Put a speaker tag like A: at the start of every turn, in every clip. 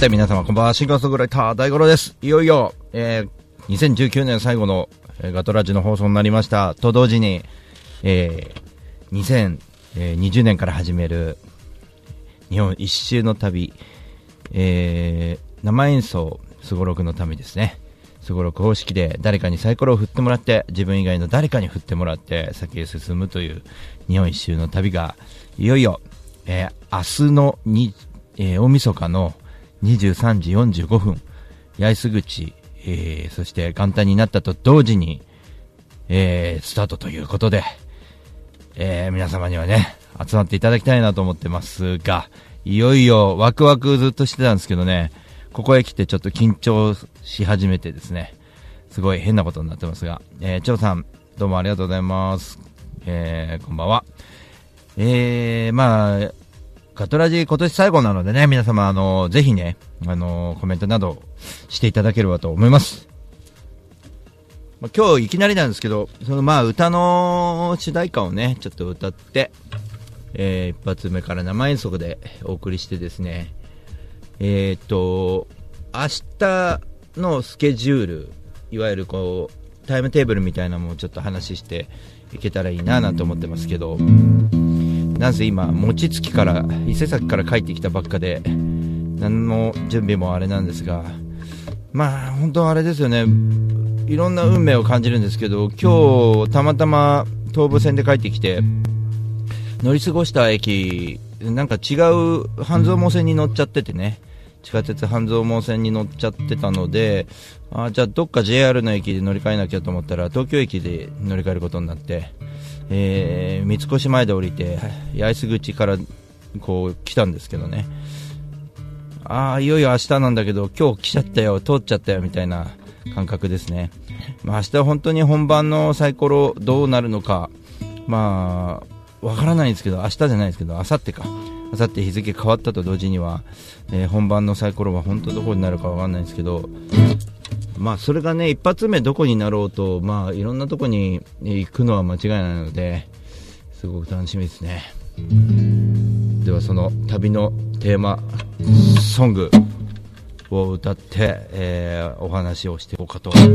A: て皆様こんばんは、シンガーソングライター大五郎です。いよいよ、えー、2019年最後の、えーガトラジの放送になりました。と同時に、えー、2020年から始める日本一周の旅、えー、生演奏すごろくの旅ですね。すごろく方式で誰かにサイコロを振ってもらって自分以外の誰かに振ってもらって先へ進むという日本一周の旅がいよいよ、えー明日のに、えー大晦日の23時45分八重洲口、えーそして元旦になったと同時に、えースタートということで、えー皆様にはね集まっていただきたいなと思ってますがいよいよワクワクずっとしてたんですけどねここへ来てちょっと緊張し始めてですね、すごい変なことになってますが、えー、張さん、どうもありがとうございます。えー、こんばんは。えー、まあ、ガトラジ今年最後なのでね、皆様、あの、ぜひね、あの、コメントなどしていただければと思います。まあ、今日いきなりなんですけど、そのまあ、歌の主題歌をね、ちょっと歌って、えー、一発目から生演奏でお送りしてですね、えーっと、明日のスケジュール、いわゆるこう、タイムテーブルみたいなのもちょっと話していけたらいいななんて思ってますけど、なんせ今、餅つきから、伊勢崎から帰ってきたばっかで、何の準備もあれなんですが、まあ、本当あれですよね、いろんな運命を感じるんですけど、今日、たまたま東武線で帰ってきて、乗り過ごした駅、なんか違う半蔵門線に乗っちゃっててね、地下鉄半蔵門線に乗っちゃってたので、あじゃあどっか JR の駅で乗り換えなきゃと思ったら、東京駅で乗り換えることになって、えー、三越前で降りて、八重洲口からこう来たんですけどね、ああ、いよいよ明日なんだけど、今日来ちゃったよ、通っちゃったよみたいな感覚ですね。まあ、明日本当に本番のサイコロどうなるのか、まあ、わからないんですけど、明日じゃないですけど、明後日か。明後日日付変わったと同時には、えー本番のサイコロは本当どこになるかわかんないんですけど、まあ、それがね、一発目どこになろうと、まあ、いろんなとこに行くのは間違いないので、すごく楽しみですね。では、その旅のテーマソングを歌って、えーお話をしていこうかと思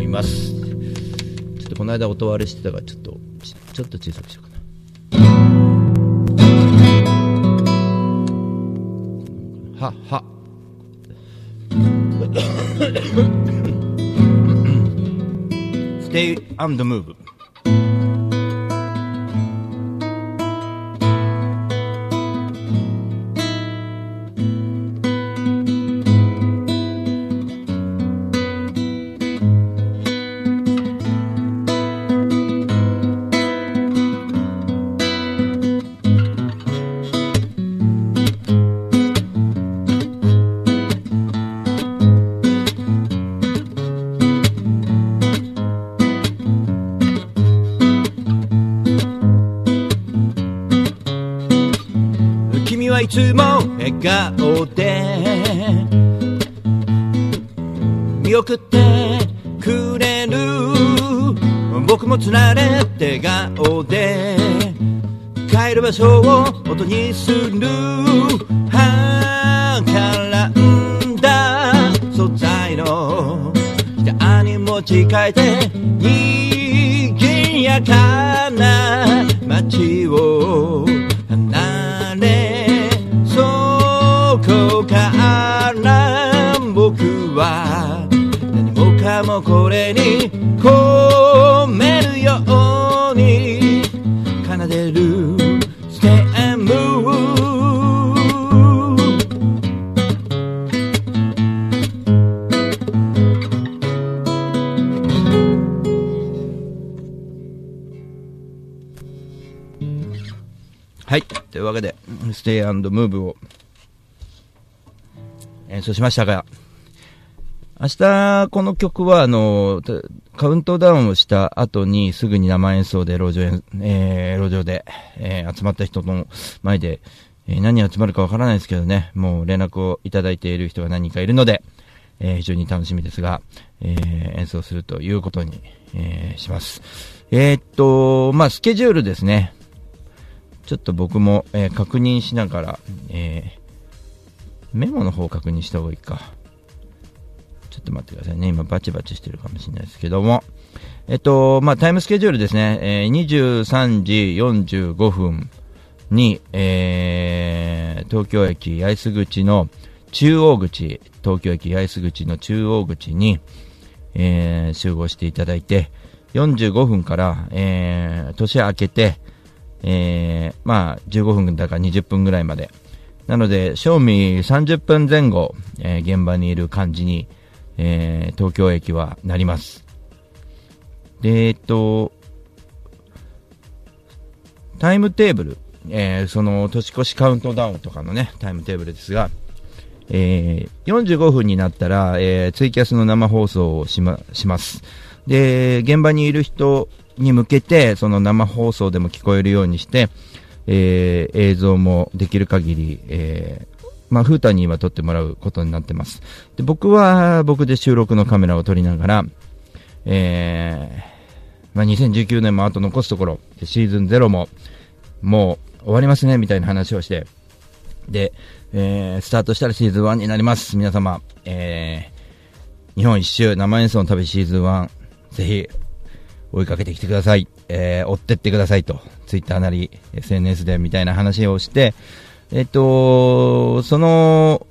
A: います。ちょっとこの間音割れしてたから、ちょっと、ちちょっと小さくしようかな。は、は。Stay on the move. 笑顔で見送ってくれる僕もつられて笑顔で帰る場所を音にするはからんだ。素材の。ギターに持ち替えて。賑やかな何もかもこれに込めるように奏でるステムはい。というわけで、ステイムーブを演奏しましたが、明日、この曲は、あの、カウントダウンをした後にすぐに生演奏で路上、えー、路上で、えー、集まった人の前で、えー、何集まるかわからないですけどね、もう連絡をいただいている人が何人かいるので、えー、非常に楽しみですが、えー、演奏するということに、えー、します。えー、っと、まあ、スケジュールですね。ちょっと僕も、えー、確認しながら、えー、メモの方を確認した方がいいか。ちょっと待ってくださいね。今バチバチしてるかもしれないですけども。えっと、まあ、タイムスケジュールですね。えー、23時45分に、えー、東京駅八重洲口の中央口、東京駅八重洲口の中央口に、えー、集合していただいて、45分から、えー、年明けて、えー、まあ、15分だから20分ぐらいまで。なので、賞味30分前後、えー、現場にいる感じに、えー、東京駅はなります。で、えっと、タイムテーブル、えー、その年越しカウントダウンとかのね、タイムテーブルですが、えー、45分になったら、えー、ツイキャスの生放送をしま、します。で、現場にいる人に向けて、その生放送でも聞こえるようにして、えー、映像もできる限り、え、まあ、フータに今撮ってもらうことになってます。で、僕は僕で収録のカメラを撮りながら、えー、まあ、2019年もあと残すところ、シーズン0も、もう終わりますね、みたいな話をして、で、えー、スタートしたらシーズン1になります。皆様、えー、日本一周生演奏の旅シーズン1、ぜひ、追いかけてきてください。えー、追ってってくださいと、ツイッターなり、SNS でみたいな話をして、えっと、その、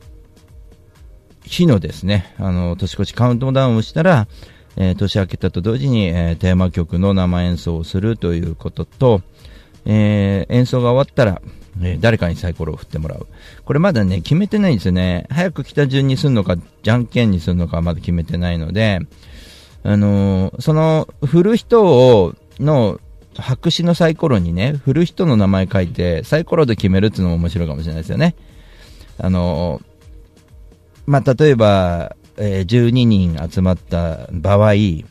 A: 日のですね、あの、年越しカウントダウンをしたら、えー、年明けたと同時に、えー、テーマ曲の生演奏をするということと、えー、演奏が終わったら、え誰かにサイコロを振ってもらう。これまだね、決めてないんですよね。早く来た順にするのか、じゃんけんにするのかまだ決めてないので、あの、その、振る人を、の、白紙のサイコロにね、振る人の名前書いて、サイコロで決めるっていうのも面白いかもしれないですよね。あの、まあ、例えば、えー、12人集まった場合、え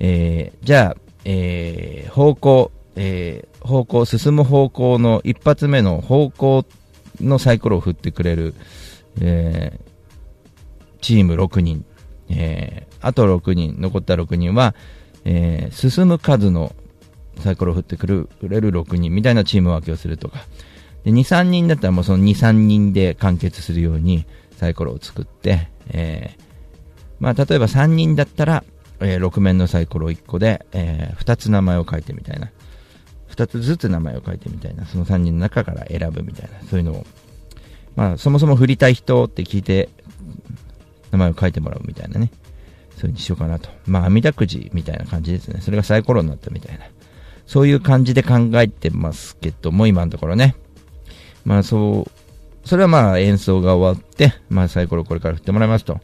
A: ー、じゃあ、えー、方向、えー、方向、進む方向の一発目の方向のサイコロを振ってくれる、え、チーム6人、え、あと6人、残った6人は、え、進む数のサイコロ振ってくるれる6人みたいなチーム分けをするとか、で2、3人だったらもうその2、3人で完結するようにサイコロを作って、えー、まあ、例えば3人だったら、えー、6面のサイコロ1個で、えー、2つ名前を書いてみたいな。2つずつ名前を書いてみたいな、その3人の中から選ぶみたいな、そういうのを、まあ、そもそも振りたい人って聞いて、名前を書いてもらうみたいなね、そういうにしようかなと。まあ、網だくじみたいな感じですね。それがサイコロになったみたいな。そういう感じで考えてますけども、今のところね。まあ、そう、それはまあ、演奏が終わって、まあ、サイコロこれから振ってもらいますと。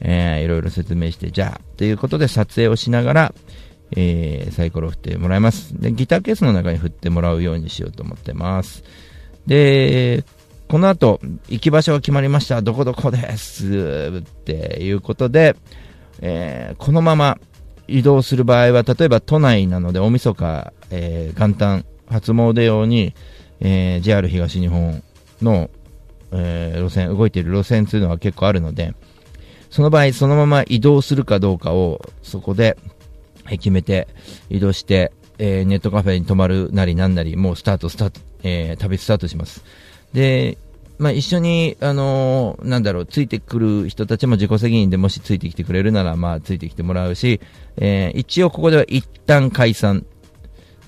A: えー、いろいろ説明して、じゃあ、ということで撮影をしながら、えー、サイコロ振ってもらいます。で、ギターケースの中に振ってもらうようにしようと思ってます。で、この後、行き場所が決まりました。どこどこですっていうことで、えー、このまま移動する場合は、例えば都内なので大晦日、えー、元旦、初詣用に、えー、JR 東日本の、えー、路線、動いている路線というのは結構あるので、その場合、そのまま移動するかどうかを、そこで、決めて移動して、えー、ネットカフェに泊まるなりなんなり、もうスタート、スタート、えー、旅スタートします。で、まあ、一緒に、あの、なんだろう、ついてくる人たちも自己責任でもしついてきてくれるなら、まあ、ついてきてもらうし、えー、一応ここでは一旦解散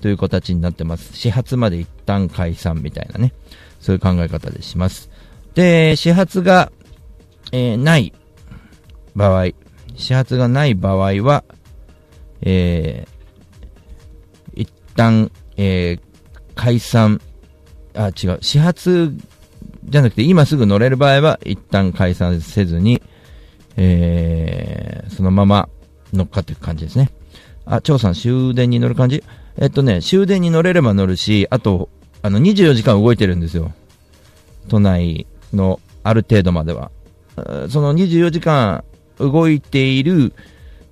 A: という形になってます。始発まで一旦解散みたいなね、そういう考え方でします。で、始発が、えー、ない場合、始発がない場合は、えー、一旦、えー、解散、あ、違う、始発じゃなくて今すぐ乗れる場合は一旦解散せずに、えー、そのまま乗っかっていく感じですね。あ、張さん終電に乗る感じ？えっとね、終電に乗れれば乗るし、あと、あの、24時間動いてるんですよ。都内のある程度までは。その24時間動いている、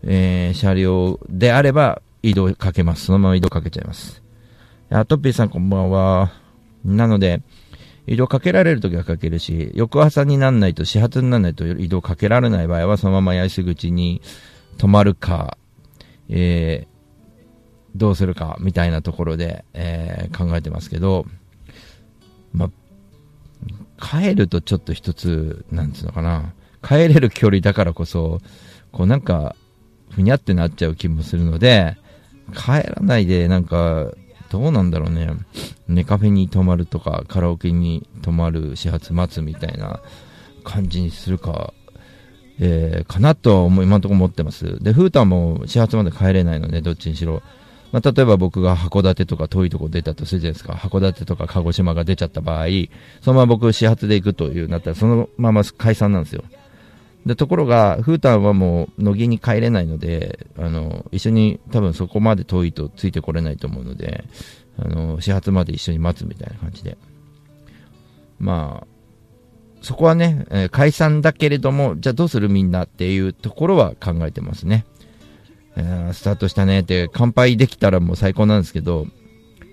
A: えー、車両であれば移動かけます。そのまま移動かけちゃいます。あ、トッピーさんこんばんは。なので、移動かけられるときはかけるし、翌朝にならないと、始発にならないと移動かけられない場合は、そのまま八重洲口に止まるか、えー、どうするか、みたいなところで、えー、考えてますけど、ま、帰るとちょっと一つ、なんつうのかな、帰れる距離だからこそ、こうなんか、ふにゃってなっちゃう気もするので、帰らないで、なんか、どうなんだろうね。寝カフェに泊まるとか、カラオケに泊まる始発待つみたいな感じにするか、えー、かなとは今のところ思ってます。で、フータンも始発まで帰れないので、どっちにしろ。まあ、例えば僕が函館とか遠いとこ出たとするじゃないですか。函館とか鹿児島が出ちゃった場合、そのまま僕始発で行くというなったら、そのまま解散なんですよ。で、ところが、フータンはもう、乃木に帰れないので、あの、一緒に、多分そこまで遠いとついてこれないと思うので、あの、始発まで一緒に待つみたいな感じで。まあ、そこはね、えー、解散だけれども、じゃあどうするみんなっていうところは考えてますね。えー、スタートしたねって、乾杯できたらもう最高なんですけど、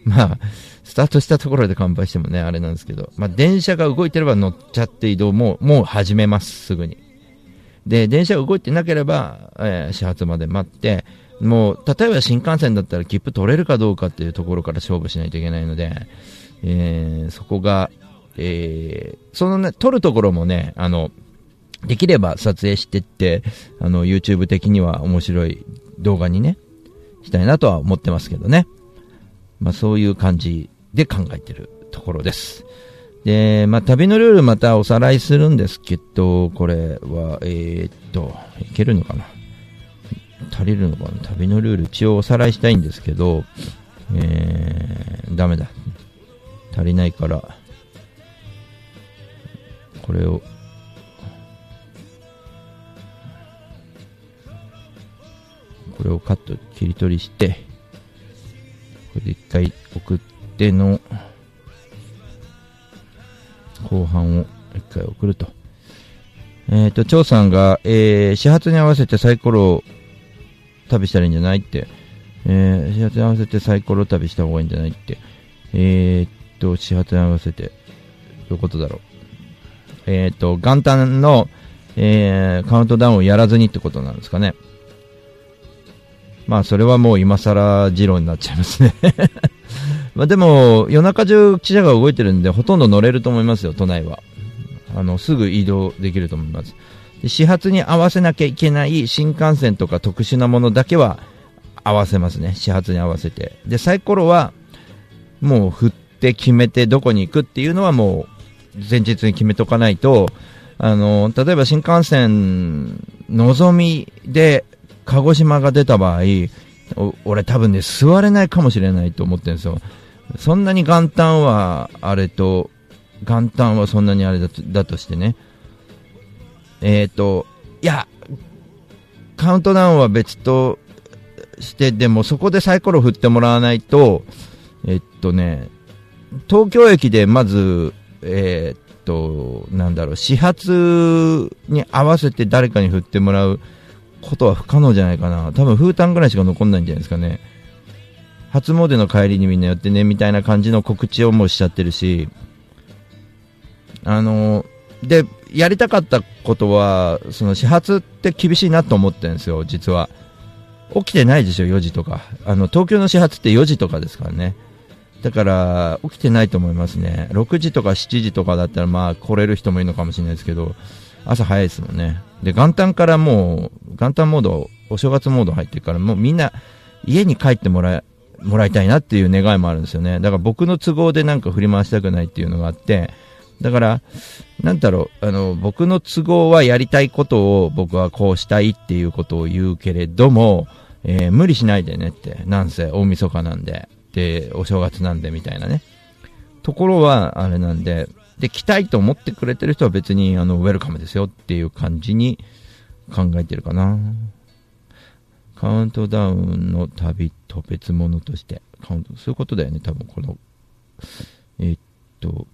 A: まあ、スタートしたところで乾杯してもね、あれなんですけど、まあ、電車が動いてれば乗っちゃって移動も、もう始めます、すぐに。で、電車が動いてなければ、えー、始発まで待って、もう、例えば新幹線だったら切符取れるかどうかっていうところから勝負しないといけないので、えー、そこが、えー、そのね、撮るところもね、あの、できれば撮影してって、あの、YouTube 的には面白い動画にね、したいなとは思ってますけどね。まあそういう感じで考えてるところです。で、まあ、旅のルールまたおさらいするんですけど、これは、えー、っと、いけるのかな？足りるのかな？旅のルール一応おさらいしたいんですけど、えー、ダメだ。足りないから、これを、これをカット、切り取りして、これで一回送っての、後半を一回送ると。えっ、ー、と、張さんが、えー、始発に合わせてサイコロを旅したらいいんじゃないって。えー、始発に合わせてサイコロ旅した方がいいんじゃないって。えー、っと、始発に合わせて、どういうことだろう。えー、っと、元旦の、えー、カウントダウンをやらずにってことなんですかね。まあ、それはもう今更議論になっちゃいますねまあでも、夜中中記者が動いてるんで、ほとんど乗れると思いますよ、都内は。あの、すぐ移動できると思います。で始発に合わせなきゃいけない新幹線とか特殊なものだけは合わせますね。始発に合わせて。で、サイコロは、もう振って決めてどこに行くっていうのはもう前日に決めとかないと、あの、例えば新幹線、のぞみで鹿児島が出た場合、俺多分ね、座れないかもしれないと思ってるんですよ。そんなに元旦はあれと、元旦はそんなにあれだとだとしてね。えっ、ー、と、いや、カウントダウンは別として、でもそこでサイコロ振ってもらわないと、えっとね、東京駅でまず、えー、っと、なんだろう、始発に合わせて誰かに振ってもらうことは不可能じゃないかな。多分、風タぐらいしか残んないんじゃないですかね。初詣の帰りにみんな寄ってね、みたいな感じの告知をもうしちゃってるし、あの、で、やりたかったことは、その始発って厳しいなと思ってるんですよ、実は。起きてないでしょ、4時とか。あの、東京の始発って4時とかですからね。だから、起きてないと思いますね。6時とか7時とかだったら、まあ、来れる人もいるのかもしれないですけど、朝早いですもんね。で、元旦からもう、元旦モード、お正月モード入ってるから、もうみんな、家に帰ってもらえ、もらいたいなっていう願いもあるんですよね。だから僕の都合でなんか振り回したくないっていうのがあって、だから、なんだろう、あの、僕の都合はやりたいことを僕はこうしたいっていうことを言うけれども、えー、無理しないでねって、なんせ大晦日なんで、で、お正月なんでみたいなね。ところは、あれなんで、で、来たいと思ってくれてる人は別に、あの、ウェルカムですよっていう感じに考えてるかな。カウントダウンの旅と別物として、カウント、そういうことだよね、多分この、え、っと、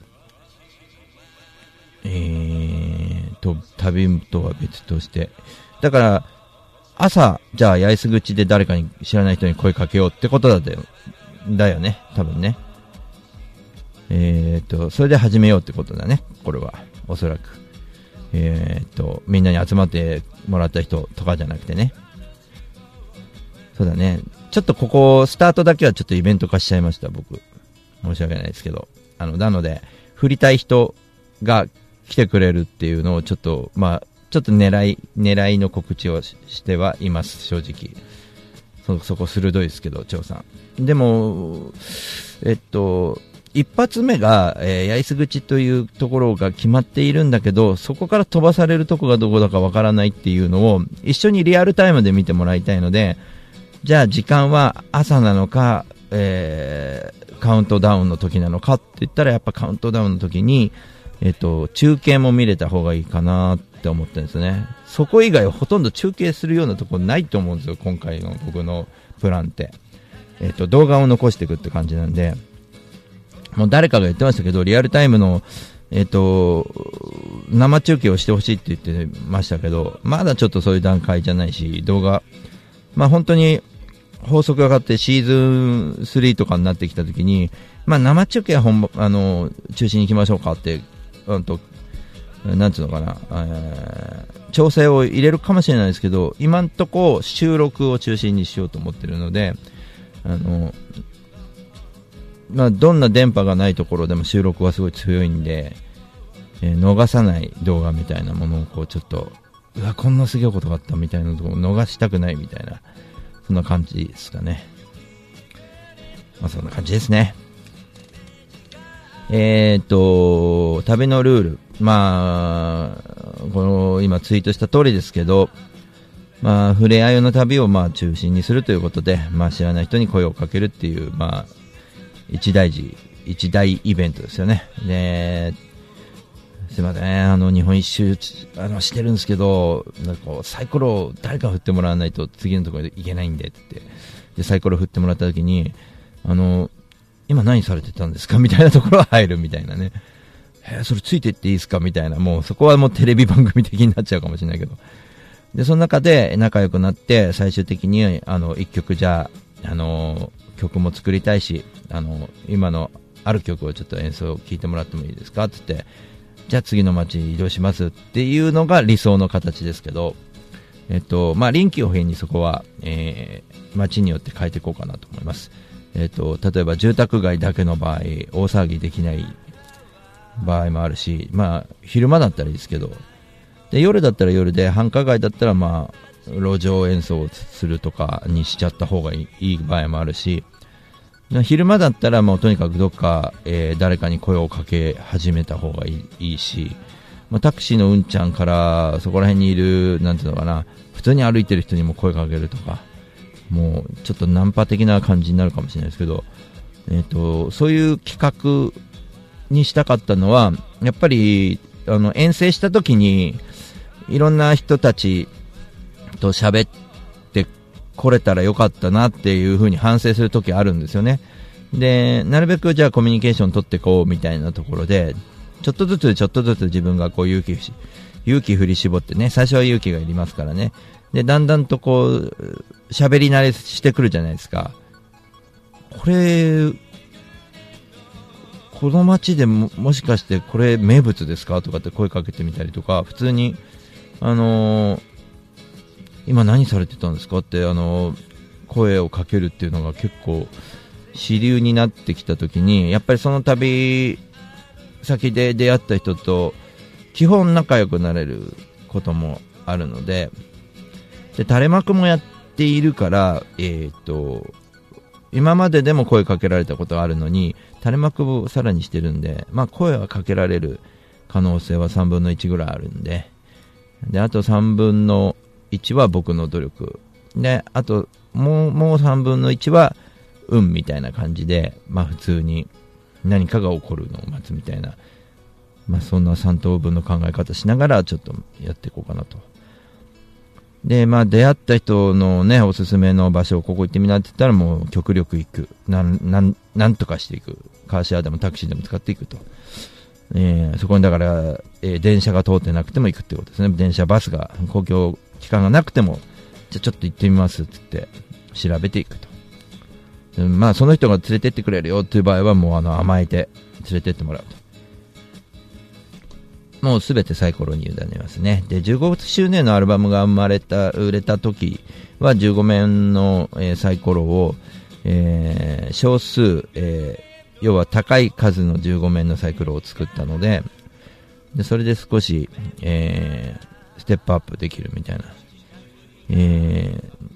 A: えー、っと、旅とは別として。だから、朝、じゃあ、八重洲口で誰かに知らない人に声かけようってことだよ。だよね。多分ね。えーっと、それで始めようってことだね。これは。おそらく。えーっと、みんなに集まってもらった人とかじゃなくてね。そうだね。ちょっとここ、スタートだけはちょっとイベント化しちゃいました、僕。申し訳ないですけど。あの、なので、振りたい人が来てくれるっていうのをちょっと、まあ、ちょっと狙い、狙いの告知をしてはいます、正直。そ、そこ鋭いですけど、張さん。でも、えっと、一発目が、えー、八重洲口というところが決まっているんだけど、そこから飛ばされるとこがどこだかわからないっていうのを、一緒にリアルタイムで見てもらいたいので、じゃあ時間は朝なのか、えーカウントダウンの時なのかって言ったら、やっぱカウントダウンの時に、えっと、中継も見れた方がいいかなって思ってるんですね。そこ以外はほとんど中継するようなとこないと思うんですよ、今回の僕のプランって。えっと、動画を残していくって感じなんで、もう誰かが言ってましたけど、リアルタイムの、えっと、生中継をしてほしいって言ってましたけど、まだちょっとそういう段階じゃないし、動画、まあ本当に法則がかってシーズン3とかになってきたときに、まあ生中継は本あの、中心に行きましょうかって、うんと、なんつうのかな、えー調整を入れるかもしれないですけど、今んとこ収録を中心にしようと思ってるので、あの、まあ、どんな電波がないところでも収録はすごい強いんで、えー逃さない動画みたいなものをこうちょっと、うわ、こんなすげえことがあったみたいなところ逃したくないみたいな、そんな感じですかね。まあ、そんな感じですね。えーっと、旅のルール。まあ、この、今ツイートした通りですけど、まあ、触れ合いの旅をまあ中心にするということで、まあ知らない人に声をかけるっていう、まあ、一大事、一大イベントですよね。で、すいません、あの、日本一周、あの、してるんですけど、なんかこう、サイコロを誰か振ってもらわないと次のところで行けないんでって。言って、で、サイコロ振ってもらった時に、あの、今何されてたんですか？みたいなところは入るみたいなね。えーそれついてっていいですか？みたいな、もうそこはもうテレビ番組的になっちゃうかもしれないけど。で、その中で仲良くなって、最終的に、あの、一曲じゃあ、あの、曲も作りたいし、あの、今のある曲をちょっと演奏を聴いてもらってもいいですか？って言って、じゃあ次の街に移動しますっていうのが理想の形ですけど、えっと、まあ、臨機応変にそこは、えー、街によって変えていこうかなと思います。えっと、例えば住宅街だけの場合、大騒ぎできない場合もあるし、まあ、昼間だったらいいですけど、で、夜だったら夜で、繁華街だったらまあ、路上演奏をするとかにしちゃった方がいいいい場合もあるし、昼間だったらもうとにかくどっか、えー誰かに声をかけ始めた方がいいいいし、まあ、タクシーのうんちゃんからそこら辺にいる、なんていうのかな、普通に歩いてる人にも声かけるとか、もうちょっとナンパ的な感じになるかもしれないですけど、えっ、と、そういう企画にしたかったのは、やっぱり、あの、遠征した時に、いろんな人たちと喋ってこれたらよかったなっていうふうに反省する時あるんですよね。で、なるべくじゃあコミュニケーション取ってこうみたいなところで、ちょっとずつちょっとずつ自分がこう勇気し、勇気振り絞ってね、最初は勇気がいりますからね。で、だんだんとこう、喋り慣れしてくるじゃないですか。これ、この街でももしかしてこれ名物ですか？とかって声かけてみたりとか、普通に、あのー今何されてたんですか？って、あの声をかけるっていうのが結構主流になってきた時に、やっぱりその旅先で出会った人と基本仲良くなれることもあるので、で、垂れ幕もやっているから、えっ、と、今まででも声かけられたことがあるのに、垂れ幕をさらにしてるんで、まあ声はかけられる可能性は3分の1ぐらいあるんで、で、あと3分の1は僕の努力。で、あと、もう、もう3分の1は、運みたいな感じで、まあ普通に何かが起こるのを待つみたいな、まあそんな3等分の考え方しながらちょっとやっていこうかなと。で、まあ出会った人のね、おすすめの場所を、ここ行ってみなって言ったらもう極力行く。なん、なん、なんとかしていく。カーシェアでもタクシーでも使っていくと。えーそこにだから、えー電車が通ってなくても行くってことですね。電車、バスが、公共機関がなくても、じゃあちょっと行ってみますって言って、調べていくと。まあ、その人が連れてってくれるよっていう場合は、もうあの甘えて連れてってもらうと。もうすべてサイコロに委ねますね。で、15周年のアルバムが生まれた、売れた時は15面の、えーサイコロを、えー少数、えー要は高い数の15面のサイコロを作ったので、でそれで少し、えーステップアップできるみたいな、えー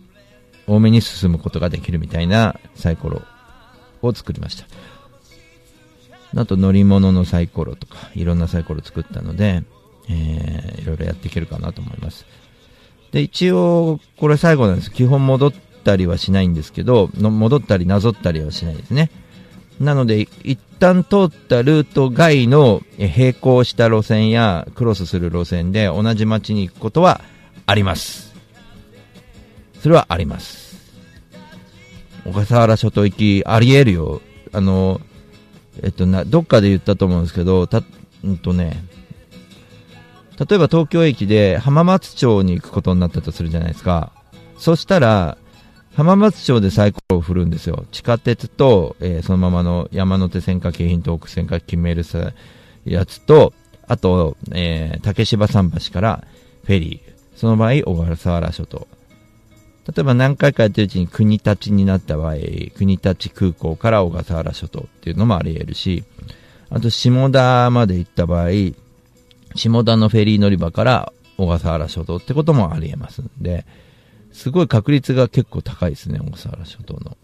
A: 多めに進むことができるみたいなサイコロを作りました。あと乗り物のサイコロとか、いろんなサイコロ作ったので、えーいろいろやっていけるかなと思います。で、一応、これ最後なんです。基本戻ったりはしないんですけど、の戻ったりなぞったりはしないですね。なので、一旦通ったルート外のえ並行した路線やクロスする路線で同じ街に行くことはあります。それはあります。小笠原諸島行き、あり得るよ。あの、えっとな、どっかで言ったと思うんですけど、た、うんとね、例えば東京駅で浜松町に行くことになったとするじゃないですか。そしたら、浜松町でサイコロを振るんですよ。地下鉄と、えーそのままの山手線か京浜東北線か決めるさやつと、あと、えー竹芝桟橋からフェリー。その場合、小笠原諸島。例えば何回かやってるうちに国立になった場合、国立空港から小笠原諸島っていうのもあり得るし、あと下田まで行った場合、下田のフェリー乗り場から小笠原諸島ってこともあり得ますんで、すごい確率が結構高いですね、小笠原諸島の。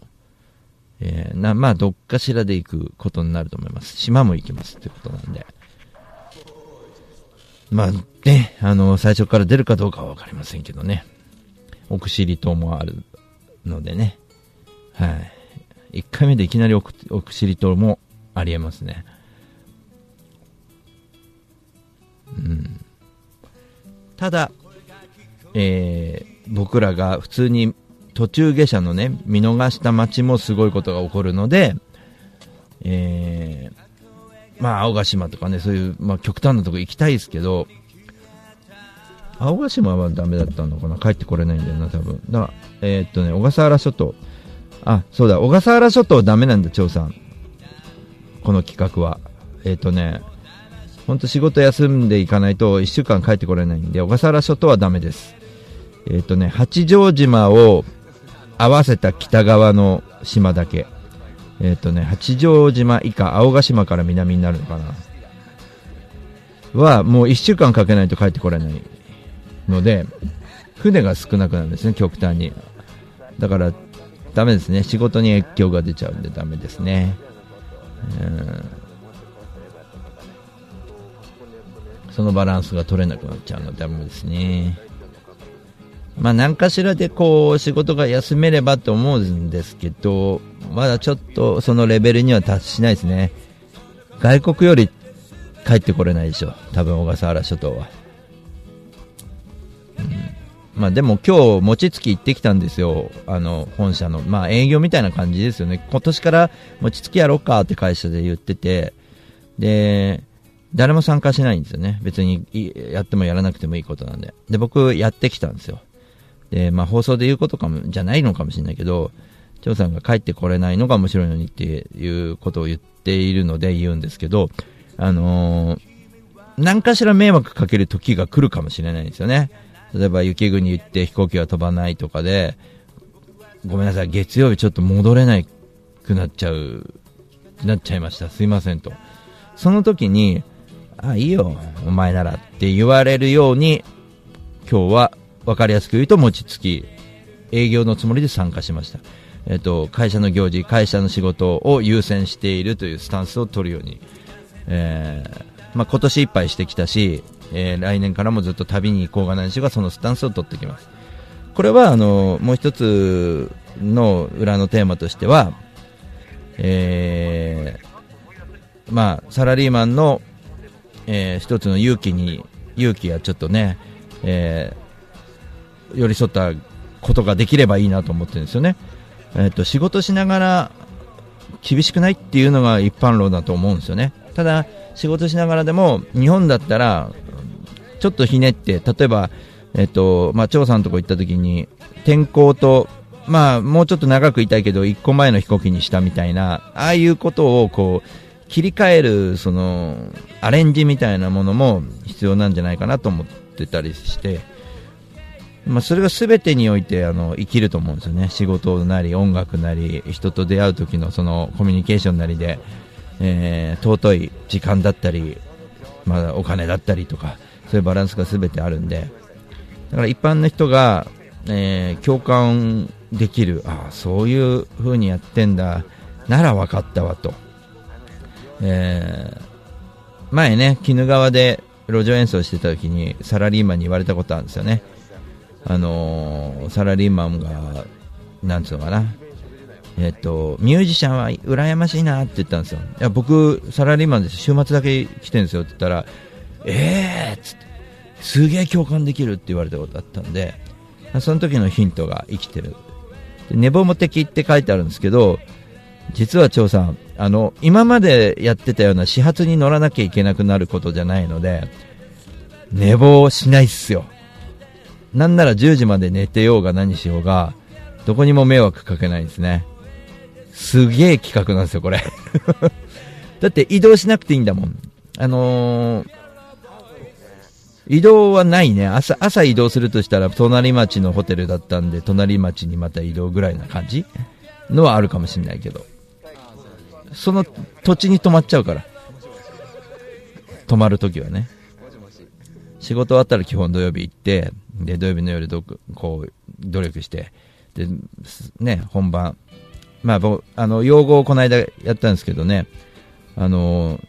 A: えーな、まあ、どっかしらで行くことになると思います。島も行きますってことなんで。まあ、ね、あの、最初から出るかどうかはわかりませんけどね。奥尻島もあるのでね。はい。1回目でいきなり奥奥尻島もありえますね。うん。ただ、えー僕らが普通に途中下車のね、見逃した街もすごいことが起こるので、えーまあ、青ヶ島とかね、そういう、まあ、極端なとこ行きたいですけど、青ヶ島はダメだったのかな？帰ってこれないんだよな、多分。だからえーっとね、小笠原諸島。あ、そうだ、小笠原諸島ダメなんだ、張さん。この企画は。えーっとね、ほんと仕事休んでいかないと1週間帰ってこれないんで、小笠原諸島はダメです。えーっとね、八丈島を合わせた北側の島だけ。えーっとね、八丈島以下、青ヶ島から南になるのかな。は、もう1週間かけないと帰ってこれないので、船が少なくなるんですね、極端に。だから、ダメですね。仕事に影響が出ちゃうんでダメですね。うんそのバランスが取れなくなっちゃうのでダメですね。まあ何かしらでこう仕事が休めればと思うんですけど、まだちょっとそのレベルには達しないですね。外国より帰ってこれないでしょ。多分小笠原諸島は。うん、まあでも今日餅つき行ってきたんですよ。あの本社の。まあ営業みたいな感じですよね。今年から餅つきやろうかって会社で言ってて、で、誰も参加しないんですよね。別にやってもやらなくてもいいことなんで。で、僕やってきたんですよ。で、まあ放送で言うことかも、じゃないのかもしれないけど、張さんが帰ってこれないのが面白いのにっていうことを言っているので言うんですけど、あのー何かしら迷惑かける時が来るかもしれないんですよね。例えば雪国行って飛行機が飛ばないとかで、ごめんなさい、月曜日ちょっと戻れなくなっちゃう、なっちゃいました。すいませんと。その時に、あ、いいよ、お前ならって言われるように、今日は分かりやすく言うと餅つき、営業のつもりで参加しました。えっと、会社の行事、会社の仕事を優先しているというスタンスを取るように、えーまあ、今年いっぱいしてきたし、えー来年からもずっと旅に行こうがないしがそのスタンスを取ってきます。これは、あの、もう一つの裏のテーマとしては、えーまあ、サラリーマンの、えー一つの勇気に、勇気やちょっとね、えー寄り添ったことができればいいなと思ってるんですよね。えっ、と、仕事しながら厳しくないっていうのが一般論だと思うんですよね。ただ、仕事しながらでも、日本だったら、ちょっとひねって、例えば、えっと、まあ、張さんのとこ行った時に、天候と、まあ、もうちょっと長くいたいけど、1個前の飛行機にしたみたいな、ああいうことを、こう、切り替える、その、アレンジみたいなものも必要なんじゃないかなと思ってたりして、まあ、それが全てにおいてあの生きると思うんですよね、仕事なり音楽なり人と出会う時のそのコミュニケーションなりで、えー、尊い時間だったり、まあ、お金だったりとかそういうバランスが全てあるんで。だから一般の人が、えー、共感できるああそういう風にやってんだなら分かったわと、えー、前ね鬼怒川で路上演奏してた時にサラリーマンに言われたことあるんですよね。あの、サラリーマンが、なんつうのかな、えっと、ミュージシャンは羨ましいなって言ったんですよ。いや、僕、サラリーマンです。週末だけ来てるんですよって言ったら、えーっつって、すげえ共感できるって言われたことあったんで、その時のヒントが生きてる。で寝ぼも的って書いてあるんですけど、実は張さん、あの、今までやってたような始発に乗らなきゃいけなくなることじゃないので、寝坊しないっすよ。なんなら10時まで寝てようが何しようが、どこにも迷惑かけないんですね。すげえ企画なんですよ、これ。だって移動しなくていいんだもん。あのー、移動はないね朝。朝移動するとしたら、隣町のホテルだったんで、隣町にまた移動ぐらいな感じ？のはあるかもしれないけど。その土地に泊まっちゃうから。泊まるときはね。仕事終わったら基本土曜日行って、で、土曜日の夜どこう、努力して、で、ね、本番。まあ、僕、あの、用語をこの間やったんですけどね、あの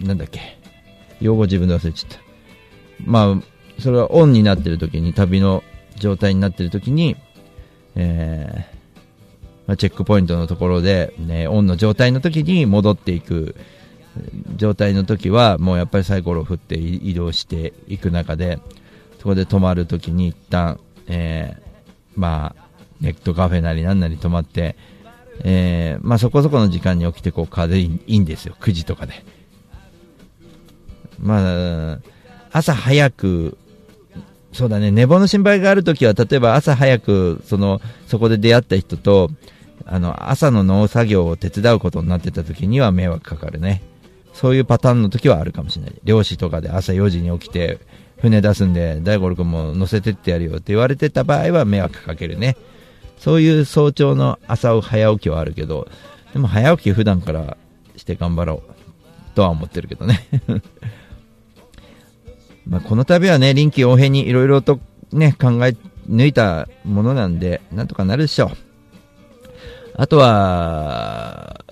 A: なんだっけ、用語自分で忘れちゃった。まあ、それはオンになってる時に、旅の状態になってる時に、えー、まあ、チェックポイントのところで、ね、オンの状態の時に戻っていく状態の時はもうやっぱりサイコロを振って移動していく中でそこで泊まるときに一旦、えー、まあネットカフェなりなんなり泊まって、えー、まあそこそこの時間に起きてこう風いいんですよ。9時とかで。まあ朝早くそうだね。寝坊の心配があるときは例えば朝早くそのそこで出会った人とあの朝の農作業を手伝うことになってた時には迷惑かかるね。そういうパターンの時はあるかもしれない。漁師とかで朝4時に起きて、船出すんで、大五郎君も乗せてってやるよって言われてた場合は迷惑かけるね。そういう早朝の朝早起きはあるけど、でも早起き普段からして頑張ろうとは思ってるけどね。まあこの度はね、臨機応変にいろいろとね、考え抜いたものなんで、なんとかなるでしょう。あとは、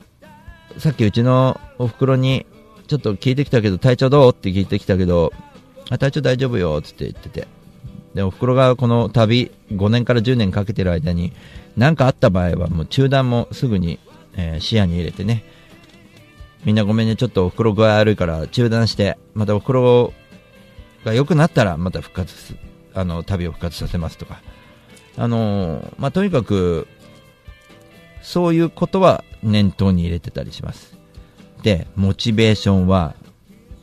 A: さっきうちのお袋にちょっと聞いてきたけど、体調どう？って聞いてきたけど、あ、体調大丈夫よって言ってて。で、お袋がこの旅、5年から10年かけてる間に、何かあった場合はもう中断もすぐに、えー、視野に入れてね、みんなごめんね、ちょっとお袋具合悪いから中断して、またお袋が良くなったらまた復活す、あの、旅を復活させますとか。あのー、まあ、とにかく、そういうことは念頭に入れてたりします。で、モチベーションは、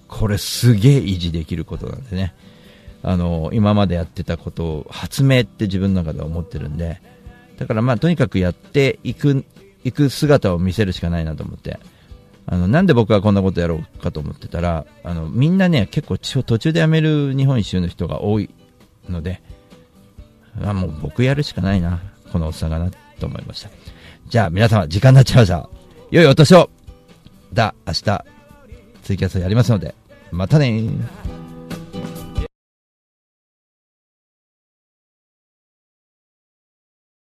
A: これすげえ維持できることなんでね。あの、今までやってたことを発明って自分の中では思ってるんで、だからまあとにかくやっていく、いく姿を見せるしかないなと思って。あの、なんで僕はこんなことやろうかと思ってたら、あの、みんなね、結構途中で辞める日本一周の人が多いので、あもう僕やるしかないな、このおっさんがな、と思いました。じゃあ皆様、時間になっちゃいました。良いお年をだ、明日、ツイキャスやりますので、またね